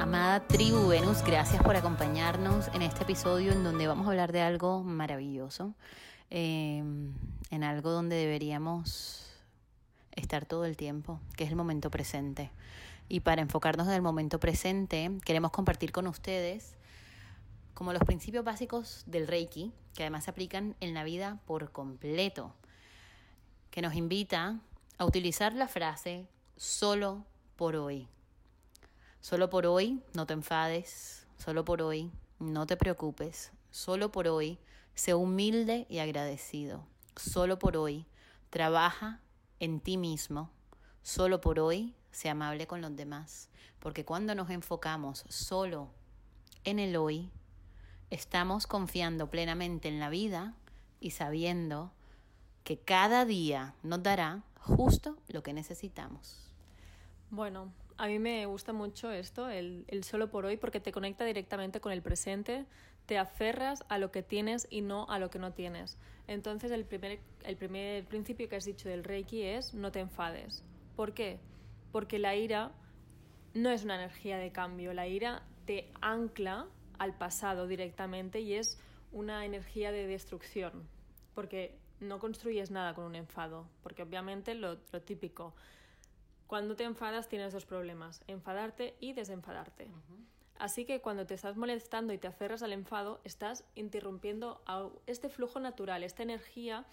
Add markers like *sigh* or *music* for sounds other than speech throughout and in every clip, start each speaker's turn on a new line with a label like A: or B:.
A: Amada tribu Venus, gracias por acompañarnos en este episodio en donde vamos a hablar de algo maravilloso, eh, en algo donde deberíamos estar todo el tiempo, que es el momento presente. Y para enfocarnos en el momento presente, queremos compartir con ustedes como los principios básicos del Reiki, que además se aplican en la vida por completo, que nos invita a utilizar la frase solo por hoy. Solo por hoy no te enfades, solo por hoy no te preocupes, solo por hoy sé humilde y agradecido, solo por hoy trabaja en ti mismo, solo por hoy sé amable con los demás, porque cuando nos enfocamos solo en el hoy, estamos confiando plenamente en la vida y sabiendo que cada día nos dará justo lo que necesitamos.
B: Bueno, a mí me gusta mucho esto, el, solo por hoy, porque te conecta directamente con el presente, te aferras a lo que tienes y no a lo que no tienes. Entonces el primer, el primer principio que has dicho del Reiki es no te enfades. ¿Por qué? Porque la ira no es una energía de cambio, la ira te ancla al pasado directamente y es una energía de destrucción, porque no construyes nada con un enfado, porque obviamente lo típico, cuando te enfadas tienes dos problemas, enfadarte y desenfadarte. Uh -huh. Así que cuando te estás molestando y te aferras al enfado, estás interrumpiendo este flujo natural, esta energía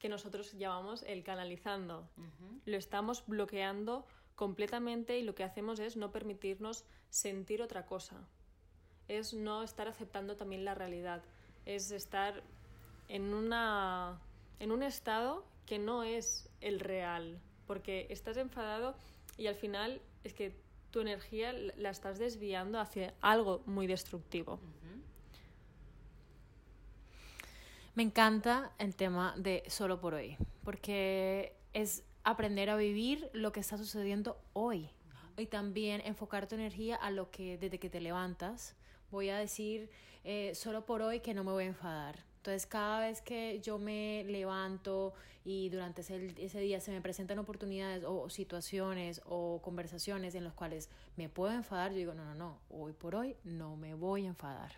B: que nosotros llamamos el canalizando. Uh -huh. Lo estamos bloqueando completamente y lo que hacemos es no permitirnos sentir otra cosa. Es no estar aceptando también la realidad. Es estar en, una, en un estado que no es el real, porque estás enfadado y al final es que tu energía la estás desviando hacia algo muy destructivo. Uh -huh.
C: Me encanta el tema de solo por hoy, porque es aprender a vivir lo que está sucediendo hoy y también enfocar tu energía a lo que desde que te levantas voy a decir eh, solo por hoy que no me voy a enfadar entonces, cada vez que yo me levanto y durante ese, ese, día se me presentan oportunidades o situaciones o conversaciones en las cuales me puedo enfadar, yo digo, no, no, no, hoy por hoy no me voy a enfadar.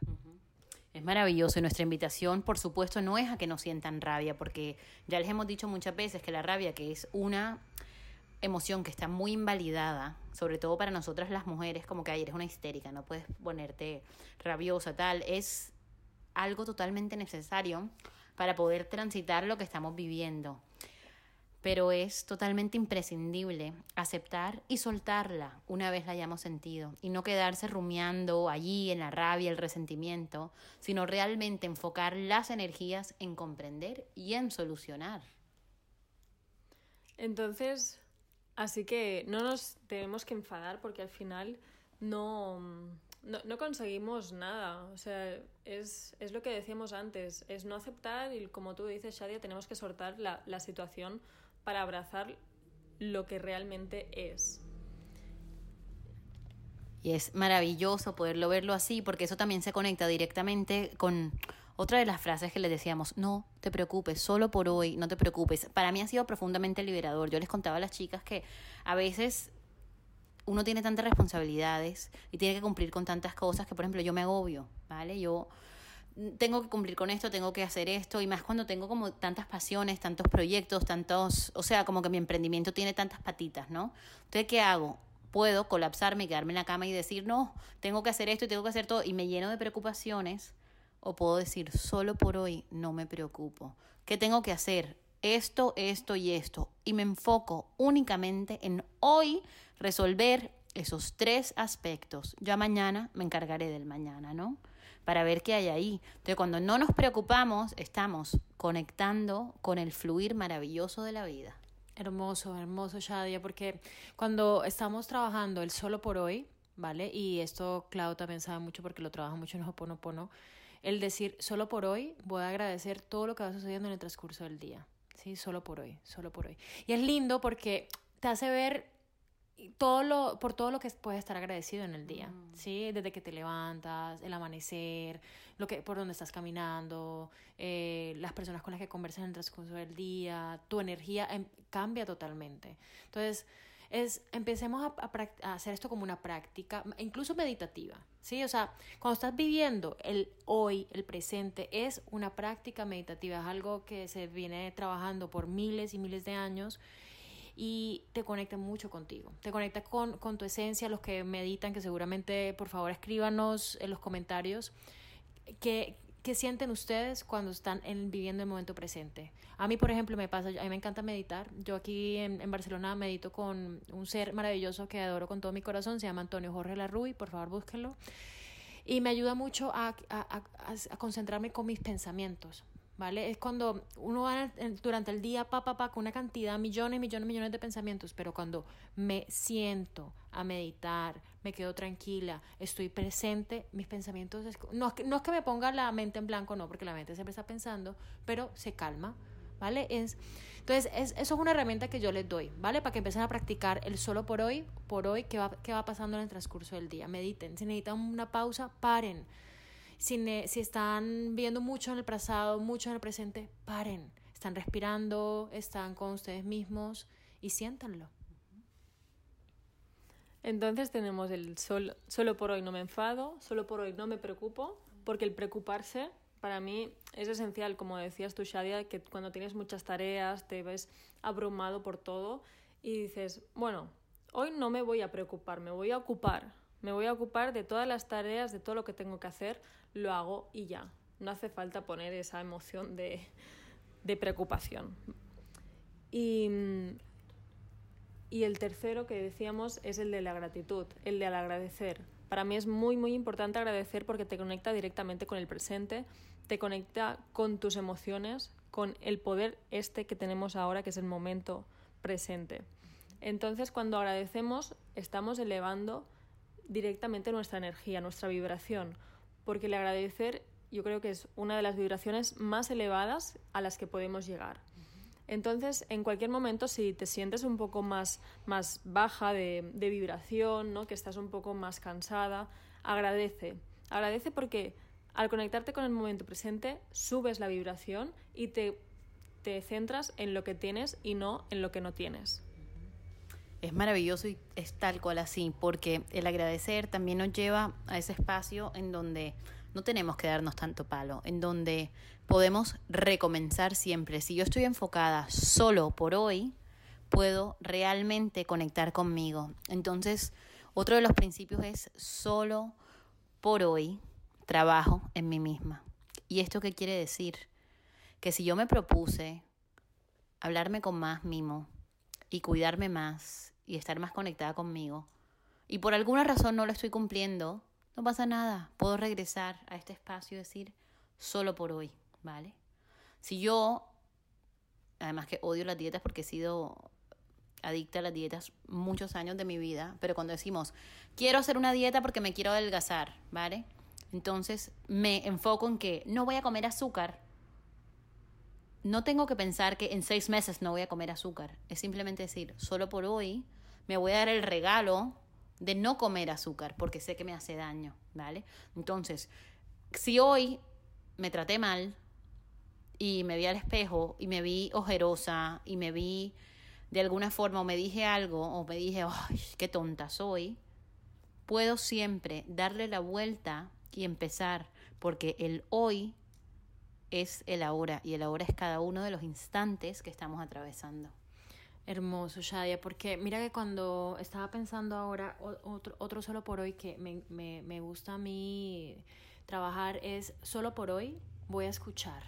A: Es maravilloso y nuestra invitación, por supuesto, no es a que no sientan rabia, porque ya les hemos dicho muchas veces que la rabia, que es una emoción que está muy invalidada, sobre todo para nosotras las mujeres, como que ayer eres una histérica, no puedes ponerte rabiosa, tal, es algo totalmente necesario para poder transitar lo que estamos viviendo. Pero es totalmente imprescindible aceptar y soltarla una vez la hayamos sentido y no quedarse rumiando allí en la rabia, el resentimiento, sino realmente enfocar las energías en comprender y en solucionar.
B: Entonces, así que no nos tenemos que enfadar porque al final no no, no, conseguimos nada. O sea, es, es, lo que decíamos antes, es no aceptar y como tú dices, Shadia, tenemos que soltar la, la situación para abrazar lo que realmente es.
A: Y es maravilloso poderlo verlo así, porque eso también se conecta directamente con otra de las frases que les decíamos, no te preocupes, solo por hoy, no te preocupes. Para mí ha sido profundamente liberador. Yo les contaba a las chicas que a veces uno tiene tantas responsabilidades y tiene que cumplir con tantas cosas que, por ejemplo, yo me agobio, ¿vale? Yo tengo que cumplir con esto, tengo que hacer esto, y más cuando tengo como tantas pasiones, tantos proyectos, tantos, o sea, como que mi emprendimiento tiene tantas patitas, ¿no? Entonces, ¿qué hago? Puedo colapsarme quedarme en la cama y decir, no, tengo que hacer esto y tengo que hacer todo, y me lleno de preocupaciones, o puedo decir, solo por hoy no me preocupo. ¿Qué tengo que hacer? Esto, esto y esto. Y me enfoco únicamente en hoy resolver esos tres aspectos. Ya mañana me encargaré del mañana, ¿no? Para ver qué hay ahí. Entonces, cuando no nos preocupamos, estamos conectando con el fluir maravilloso de la vida.
C: Hermoso, hermoso, Shadia, porque cuando estamos trabajando el solo por hoy, ¿vale? Y esto Clau también sabe mucho porque lo trabaja mucho en Hoponopono. El decir, solo por hoy voy a agradecer todo lo que va sucediendo en el transcurso del día. Sí, solo por hoy, solo por hoy. Y es lindo porque te hace ver todo lo, por todo lo que puedes estar agradecido en el día,
A: Mm.
C: ¿sí? Desde que te levantas, el amanecer, lo que, por donde estás caminando, eh, las personas con las que conversas en el transcurso del día, tu energía em- cambia totalmente. Entonces, es, empecemos a, a hacer esto como una práctica, incluso meditativa, ¿sí? O sea, cuando estás viviendo el hoy, el presente, es una práctica meditativa, es algo que se viene trabajando por miles y miles de años y te conecta mucho contigo, te conecta con, con tu esencia, los que meditan, que seguramente por favor escríbanos en los comentarios qué, qué sienten ustedes cuando están en, viviendo el momento presente. A mí, por ejemplo, me pasa, a mí me encanta meditar. Yo aquí en, en Barcelona medito con un ser maravilloso que adoro con todo mi corazón, se llama Antonio Jorge Larruy, por favor búsquenlo. Y me ayuda mucho a concentrarme con mis pensamientos, ¿vale? Es cuando uno va durante el día, pa, pa, pa, con una cantidad, millones, millones, millones de pensamientos, pero cuando me siento a meditar, me quedo tranquila, estoy presente, mis pensamientos, no, es que- no es que me ponga la mente en blanco, no, porque la mente siempre está pensando, pero se calma, ¿vale? Es, entonces, es, eso es una herramienta que yo les doy, ¿vale? Para que empiecen a practicar el solo por hoy, por hoy, qué va, qué va pasando en el transcurso del día. Mediten, si necesitan una pausa, paren. Si, ne- si están viendo mucho en el pasado, mucho en el presente, paren. Están respirando, están con ustedes mismos y siéntanlo.
B: Entonces tenemos el sol, solo por hoy no me enfado, solo por hoy no me preocupo, porque el preocuparse para mí es esencial, como decías tú, Shadia, que cuando tienes muchas tareas te ves abrumado por todo y dices, bueno, hoy no me voy a preocupar, me voy a ocupar, me voy a ocupar de todas las tareas, de todo lo que tengo que hacer, lo hago y ya. No hace falta poner esa emoción de, de preocupación. Y, y el tercero que decíamos es el de la gratitud, el de al agradecer. Para mí es muy, muy importante agradecer porque te conecta directamente con el presente, te conecta con tus emociones, con el poder este que tenemos ahora, que es el momento presente. Entonces, cuando agradecemos, estamos elevando directamente nuestra energía, nuestra vibración, porque el agradecer yo creo que es una de las vibraciones más elevadas a las que podemos llegar. Entonces, en cualquier momento, si te sientes un poco más, más baja de, de vibración, ¿no? que estás un poco más cansada, agradece. Agradece porque al conectarte con el momento presente, subes la vibración y te, te centras en lo que tienes y no en lo que no tienes.
A: Es maravilloso y es tal cual así, porque el agradecer también nos lleva a ese espacio en donde no tenemos que darnos tanto palo, en donde podemos recomenzar siempre. Si yo estoy enfocada solo por hoy, puedo realmente conectar conmigo. Entonces, otro de los principios es solo por hoy trabajo en mí misma. ¿Y esto qué quiere decir? Que si yo me propuse hablarme con más mimo, y cuidarme más y estar más conectada conmigo. Y por alguna razón no lo estoy cumpliendo, no pasa nada. Puedo regresar a este espacio y decir, solo por hoy, ¿vale? Si yo, además que odio las dietas porque he sido adicta a las dietas muchos años de mi vida, pero cuando decimos, quiero hacer una dieta porque me quiero adelgazar, ¿vale? Entonces me enfoco en que no voy a comer azúcar, no tengo que pensar que en seis meses no voy a comer azúcar. Es simplemente decir, solo por hoy me voy a dar el regalo de no comer azúcar porque sé que me hace daño, ¿vale? Entonces, si hoy me traté mal y me vi al espejo y me vi ojerosa y me vi de alguna forma o me dije algo o me dije, ay, qué tonta soy, puedo siempre darle la vuelta y empezar porque el hoy es el ahora y el ahora es cada uno de los instantes que estamos atravesando.
C: Hermoso, Shadia, porque mira que cuando estaba pensando ahora, otro, otro solo por hoy que me, me, me gusta a mí trabajar es solo por hoy voy a escuchar.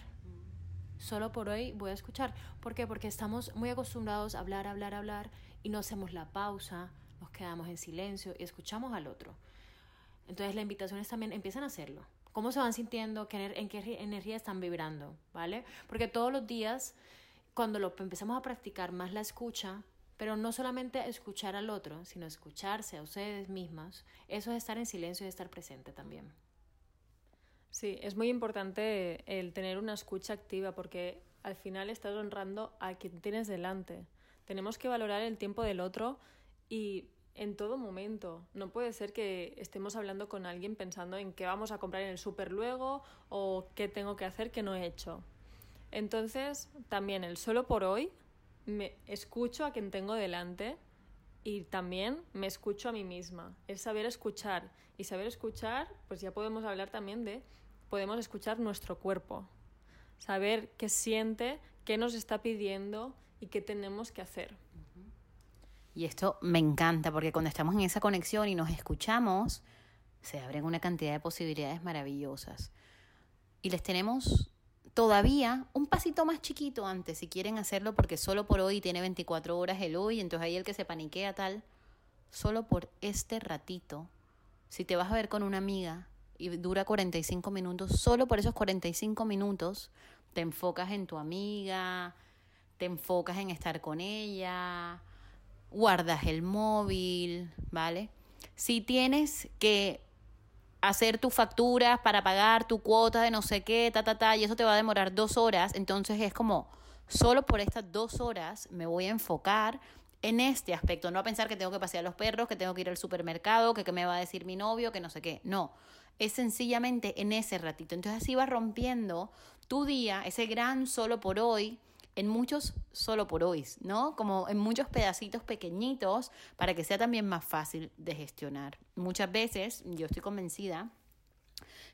C: Solo por hoy voy a escuchar. ¿Por qué? Porque estamos muy acostumbrados a hablar, hablar, hablar y no hacemos la pausa, nos quedamos en silencio y escuchamos al otro. Entonces la invitación es también empiezan a hacerlo. ¿Cómo se van sintiendo? ¿En qué energía están vibrando? ¿Vale? Porque todos los días, cuando lo empezamos a practicar más la escucha, Pero no solamente escuchar al otro, sino escucharse a ustedes mismas. Eso es estar en silencio y estar presente también.
B: Sí, es muy importante el tener una escucha activa porque al final estás honrando a quien tienes delante. Tenemos que valorar el tiempo del otro y en todo momento. No puede ser que estemos hablando con alguien pensando en qué vamos a comprar en el súper luego o qué tengo que hacer que no he hecho. Entonces, también el solo por hoy me escucho a quien tengo delante y también me escucho a mí misma. Es saber escuchar. Y saber escuchar, pues ya podemos hablar también de, podemos escuchar nuestro cuerpo. Saber qué siente, qué nos está pidiendo y qué tenemos que hacer.
A: Y esto me encanta porque cuando estamos en esa conexión y nos escuchamos, se abren una cantidad de posibilidades maravillosas. Y les tenemos todavía un pasito más chiquito antes, si quieren hacerlo, porque solo por hoy tiene 24 horas el hoy, entonces ahí el que se paniquea tal, solo por este ratito, si te vas a ver con una amiga y dura 45 minutos, solo por esos 45 minutos te enfocas en tu amiga, te enfocas en estar con ella, guardas el móvil, ¿vale? Si tienes que hacer tus facturas para pagar tu cuota de no sé qué, ta, ta, ta, y eso te va a demorar dos horas, entonces es como, solo por estas dos horas me voy a enfocar en este aspecto, no a pensar que tengo que pasear a los perros, que tengo que ir al supermercado, que qué me va a decir mi novio, que no sé qué, no, es sencillamente en ese ratito, entonces así vas rompiendo tu día, ese gran solo por hoy, en muchos solo por hoy, ¿no? Como en muchos pedacitos pequeñitos para que sea también más fácil de gestionar. Muchas veces, yo estoy convencida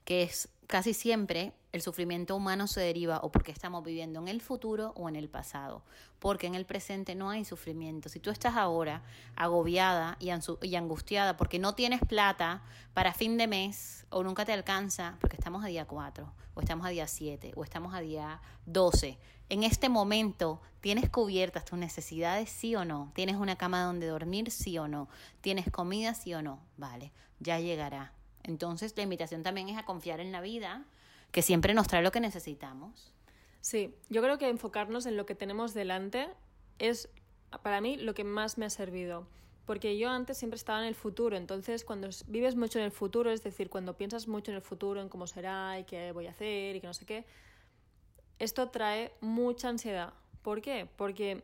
A: que es casi siempre el sufrimiento humano se deriva o porque estamos viviendo en el futuro o en el pasado, porque en el presente no hay sufrimiento. Si tú estás ahora agobiada y, angustiada porque no tienes plata para fin de mes o nunca te alcanza, porque estamos a día 4 o estamos a día 7 o estamos a día 12, en este momento tienes cubiertas tus necesidades sí o no, tienes una cama donde dormir sí o no, tienes comida sí o no, vale, ya llegará entonces la invitación también es a confiar en la vida, que siempre nos trae lo que necesitamos.
B: Sí, yo creo que enfocarnos en lo que tenemos delante es para mí lo que más me ha servido. Porque yo antes siempre estaba en el futuro, entonces cuando vives mucho en el futuro, es decir, cuando piensas mucho en el futuro, en cómo será y qué voy a hacer y que no sé qué, esto trae mucha ansiedad. ¿Por qué? Porque,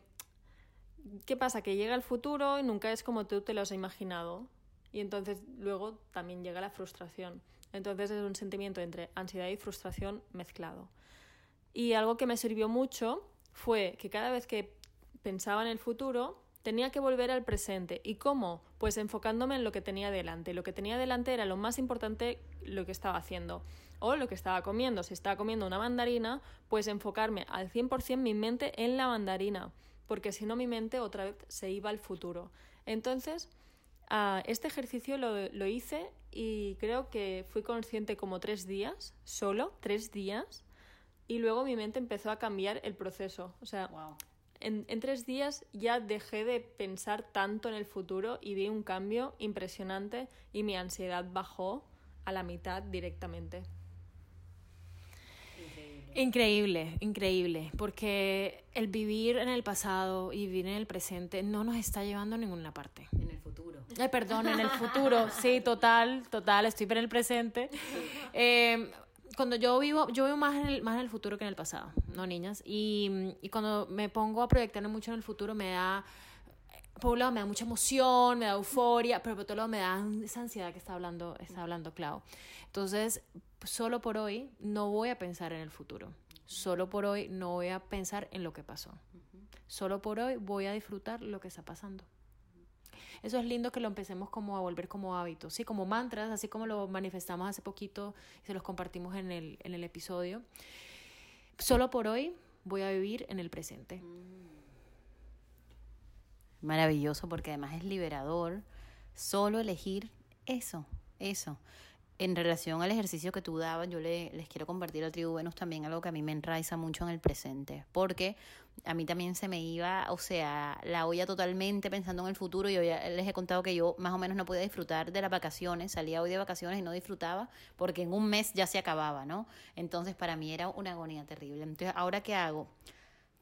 B: ¿qué pasa? Que llega el futuro y nunca es como tú te lo has imaginado y entonces luego también llega la frustración. Entonces es un sentimiento entre ansiedad y frustración mezclado. Y algo que me sirvió mucho fue que cada vez que pensaba en el futuro tenía que volver al presente. ¿Y cómo? Pues enfocándome en lo que tenía delante. Lo que tenía delante era lo más importante lo que estaba haciendo o lo que estaba comiendo. Si estaba comiendo una mandarina, pues enfocarme al 100% mi mente en la mandarina, porque si no mi mente otra vez se iba al futuro. Entonces, Ah, este ejercicio lo, lo, hice y creo que fui consciente como tres días, solo tres días, y luego mi mente empezó a cambiar el proceso. O sea, en, en, tres días ya dejé de pensar tanto en el futuro y vi un cambio impresionante y mi ansiedad bajó a la mitad directamente.
C: Increíble, increíble, porque el vivir en el pasado y vivir en el presente no nos está llevando a ninguna parte. Ay, perdón, en el futuro, sí, total, total, estoy en el presente. Eh, cuando yo vivo, yo vivo más en, el, más en el futuro que en el pasado, ¿no, niñas? Y, y cuando me pongo a proyectarme mucho en el futuro me da por un lado me da mucha emoción, me da euforia, pero por otro lado me da esa ansiedad que está hablando, está hablando Clau. Entonces, solo por hoy no voy a pensar en el futuro. Solo por hoy no voy a pensar en lo que pasó. Solo por hoy voy a disfrutar lo que está pasando. Eso es lindo que lo empecemos como a volver como hábitos, sí, como mantras, así como lo manifestamos hace poquito y se los compartimos en el, en el episodio. Solo por hoy voy a vivir en el presente. Mm.
A: Maravilloso porque además es liberador solo elegir eso, eso en relación al ejercicio que tú dabas, yo le, les quiero compartir al tribu Venus también algo que a mí me enraiza mucho en el presente, porque a mí también se me iba, o sea, la olla totalmente pensando en el futuro. Yo ya les he contado que yo más o menos no podía disfrutar de las vacaciones, salía hoy de vacaciones y no disfrutaba porque en un mes ya se acababa, ¿no? Entonces para mí era una agonía terrible. Entonces, ¿ahora qué hago?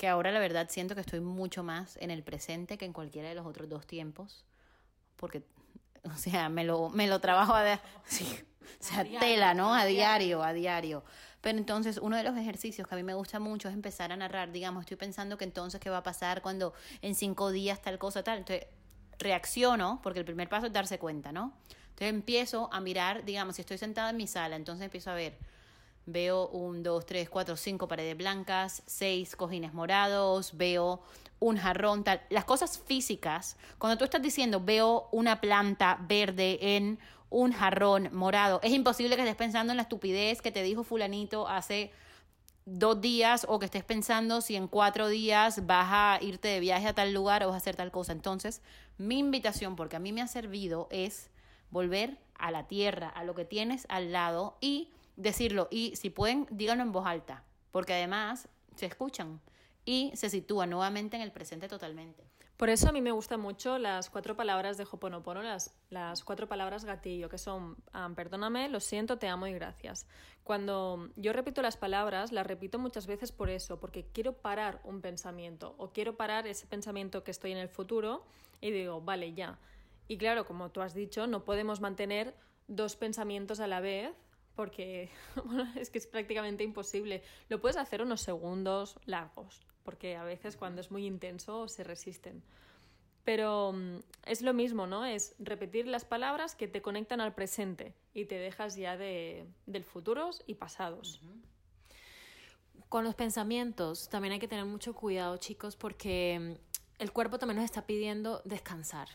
A: que ahora la verdad siento que estoy mucho más en el presente que en cualquiera de los otros dos tiempos, porque, o sea, me lo, me lo trabajo a, *laughs* sí, o sea, tela, ¿no? A diario, a diario. Pero entonces uno de los ejercicios que a mí me gusta mucho es empezar a narrar, digamos, estoy pensando que entonces qué va a pasar cuando en cinco días tal cosa, tal. Entonces reacciono, porque el primer paso es darse cuenta, ¿no? Entonces empiezo a mirar, digamos, si estoy sentada en mi sala, entonces empiezo a ver Veo un, dos, tres, cuatro, cinco paredes blancas, seis cojines morados, veo un jarrón, tal. Las cosas físicas, cuando tú estás diciendo veo una planta verde en un jarrón morado, es imposible que estés pensando en la estupidez que te dijo fulanito hace dos días o que estés pensando si en cuatro días vas a irte de viaje a tal lugar o vas a hacer tal cosa. Entonces, mi invitación, porque a mí me ha servido, es volver a la tierra, a lo que tienes al lado y decirlo y si pueden, díganlo en voz alta, porque además se escuchan y se sitúan nuevamente en el presente totalmente.
B: Por eso a mí me gustan mucho las cuatro palabras de Hoponopono, las, las cuatro palabras gatillo, que son ah, perdóname, lo siento, te amo y gracias. Cuando yo repito las palabras, las repito muchas veces por eso, porque quiero parar un pensamiento o quiero parar ese pensamiento que estoy en el futuro y digo, vale, ya. Y claro, como tú has dicho, no podemos mantener dos pensamientos a la vez porque *laughs* es que es prácticamente imposible. Lo puedes hacer unos segundos largos, porque a veces cuando es muy intenso se resisten. Pero mm, es lo mismo, ¿no? Es repetir las palabras que te conectan al presente y te dejas ya de, del futuros y pasados.
C: Con los pensamientos también hay que tener mucho cuidado, chicos, porque mm, el cuerpo también nos está pidiendo descansar.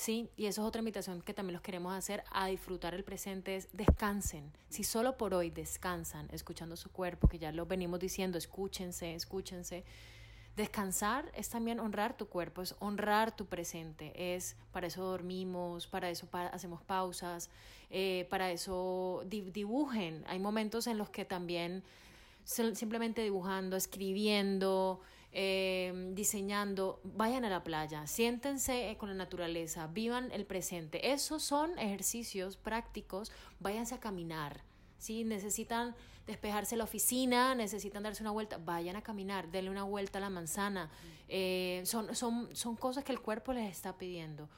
C: Sí, y eso es otra invitación que también los queremos hacer a disfrutar el presente, es descansen. Si solo por hoy descansan, escuchando su cuerpo, que ya lo venimos diciendo, escúchense, escúchense. Descansar es también honrar tu cuerpo, es honrar tu presente, es para eso dormimos, para eso hacemos pausas, eh, para eso dibujen. Hay momentos en los que también simplemente dibujando, escribiendo, eh, diseñando, vayan a la playa, siéntense con la naturaleza, vivan el presente. Esos son ejercicios prácticos, váyanse a caminar. Si necesitan despejarse la oficina, necesitan darse una vuelta, vayan a caminar, denle una vuelta a la manzana. Eh, son, son, son cosas que el cuerpo les está pidiendo.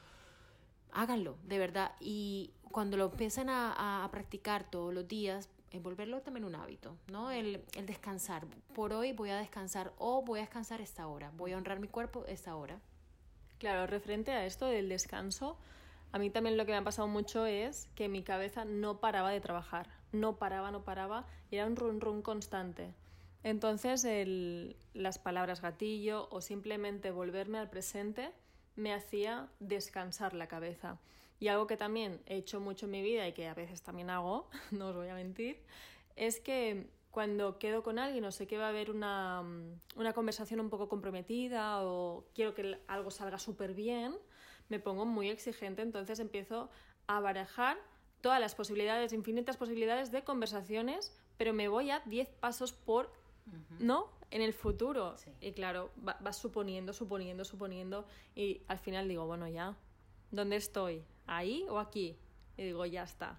C: Háganlo, de verdad. Y cuando lo empiecen a, a practicar todos los días, volverlo también un hábito, ¿no? El, el, descansar. Por hoy voy a descansar o voy a descansar esta hora, voy a honrar mi cuerpo esta hora.
B: Claro, referente a esto del descanso, a mí también lo que me ha pasado mucho es que mi cabeza no paraba de trabajar, no paraba, no paraba, era un run run constante. Entonces el, las palabras gatillo o simplemente volverme al presente me hacía descansar la cabeza. Y algo que también he hecho mucho en mi vida y que a veces también hago, *laughs* no os voy a mentir, es que cuando quedo con alguien o sé que va a haber una, una conversación un poco comprometida o quiero que algo salga súper bien, me pongo muy exigente, entonces empiezo a barajar todas las posibilidades, infinitas posibilidades de conversaciones, pero me voy a 10 pasos por, ¿no? En el futuro. Y claro, vas suponiendo, suponiendo, suponiendo y al final digo, bueno, ya, ¿dónde estoy? ahí o aquí. Y digo, ya está.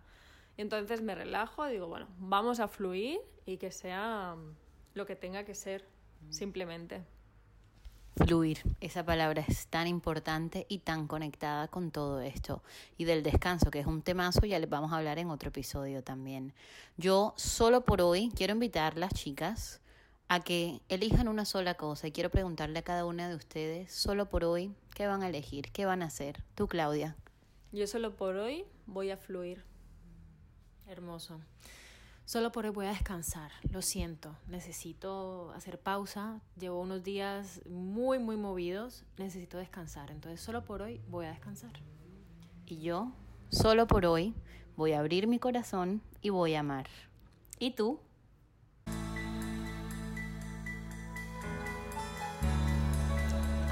B: entonces me relajo, digo, bueno, vamos a fluir y que sea lo que tenga que ser, simplemente.
A: Fluir, esa palabra es tan importante y tan conectada con todo esto. Y del descanso, que es un temazo, ya les vamos a hablar en otro episodio también. Yo solo por hoy quiero invitar a las chicas a que elijan una sola cosa y quiero preguntarle a cada una de ustedes, solo por hoy, ¿qué van a elegir? ¿Qué van a hacer? Tú, Claudia.
B: Yo solo por hoy voy a fluir.
C: Hermoso. Solo por hoy voy a descansar. Lo siento. Necesito hacer pausa. Llevo unos días muy, muy movidos. Necesito descansar. Entonces, solo por hoy voy a descansar.
A: Y yo, solo por hoy, voy a abrir mi corazón y voy a amar. ¿Y tú?